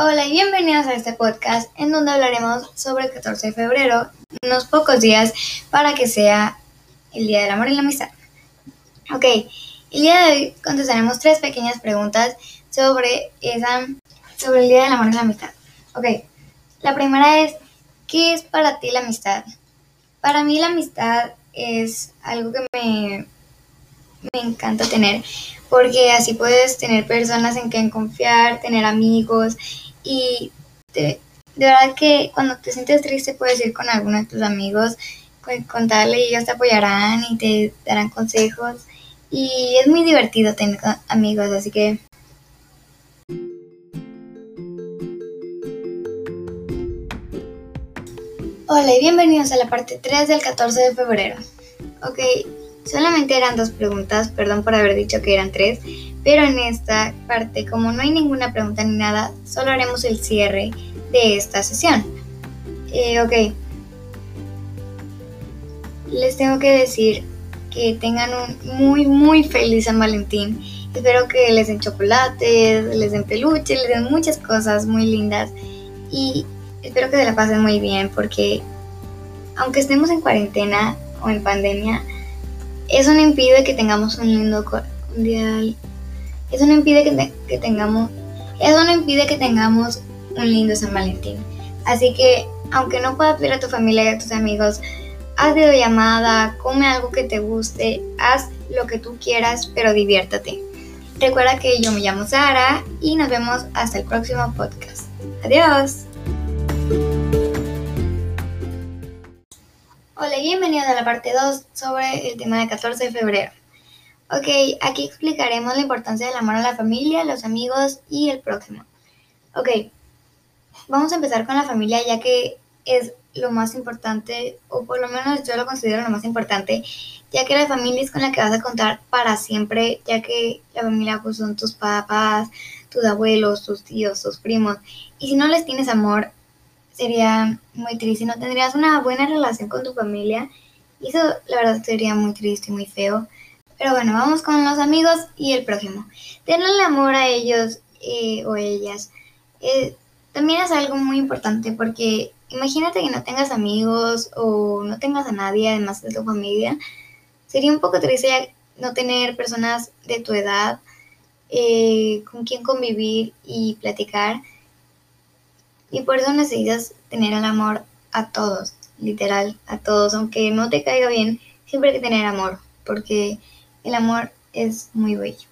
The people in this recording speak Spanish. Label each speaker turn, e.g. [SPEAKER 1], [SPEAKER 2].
[SPEAKER 1] Hola y bienvenidos a este podcast en donde hablaremos sobre el 14 de febrero, unos pocos días para que sea el Día del Amor y la Amistad. Ok, el día de hoy contestaremos tres pequeñas preguntas sobre, esa, sobre el Día del Amor y la Amistad. Ok, la primera es, ¿qué es para ti la amistad? Para mí la amistad es algo que me, me encanta tener porque así puedes tener personas en quien confiar, tener amigos y de, verdad que cuando te sientes triste puedes ir con alguno de tus amigos, contarle y ellos te apoyarán y te darán consejos y es muy divertido tener amigos, así que... Hola y bienvenidos a la parte 3 del 14 de febrero. Ok, Solamente eran dos preguntas, perdón por haber dicho que eran tres, pero en esta parte, como no hay ninguna pregunta ni nada, solo haremos el cierre de esta sesión. Eh, ok. Les tengo que decir que tengan un muy, muy feliz San Valentín. Espero que les den chocolates, les den peluche, les den muchas cosas muy lindas. Y espero que se la pasen muy bien porque aunque estemos en cuarentena o en pandemia, eso no impide que tengamos un lindo. Eso no impide que, tengamos. Eso no impide que tengamos un lindo San Valentín. Así que, aunque no puedas ver a tu familia y a tus amigos, haz videollamada, come algo que te guste, haz lo que tú quieras, pero diviértate. Recuerda que yo me llamo Sara y nos vemos hasta el próximo podcast. Adiós. Hola y bienvenidos a la parte 2 sobre el tema del 14 de febrero. Ok, aquí explicaremos la importancia del amor a la familia, los amigos y el próximo. Ok, vamos a empezar con la familia ya que es lo más importante, o por lo menos yo lo considero lo más importante, ya que la familia es con la que vas a contar para siempre, ya que la familia pues, son tus papás, tus abuelos, tus tíos, tus primos, y si no les tienes amor, sería muy triste, no tendrías una buena relación con tu familia y eso la verdad sería muy triste y muy feo. Pero bueno, vamos con los amigos y el prójimo. Tenerle amor a ellos eh, o ellas eh, también es algo muy importante porque imagínate que no tengas amigos o no tengas a nadie además de tu familia. Sería un poco triste no tener personas de tu edad eh, con quien convivir y platicar. Y por eso necesitas tener el amor a todos, literal, a todos. Aunque no te caiga bien, siempre hay que tener amor, porque el amor es muy bello.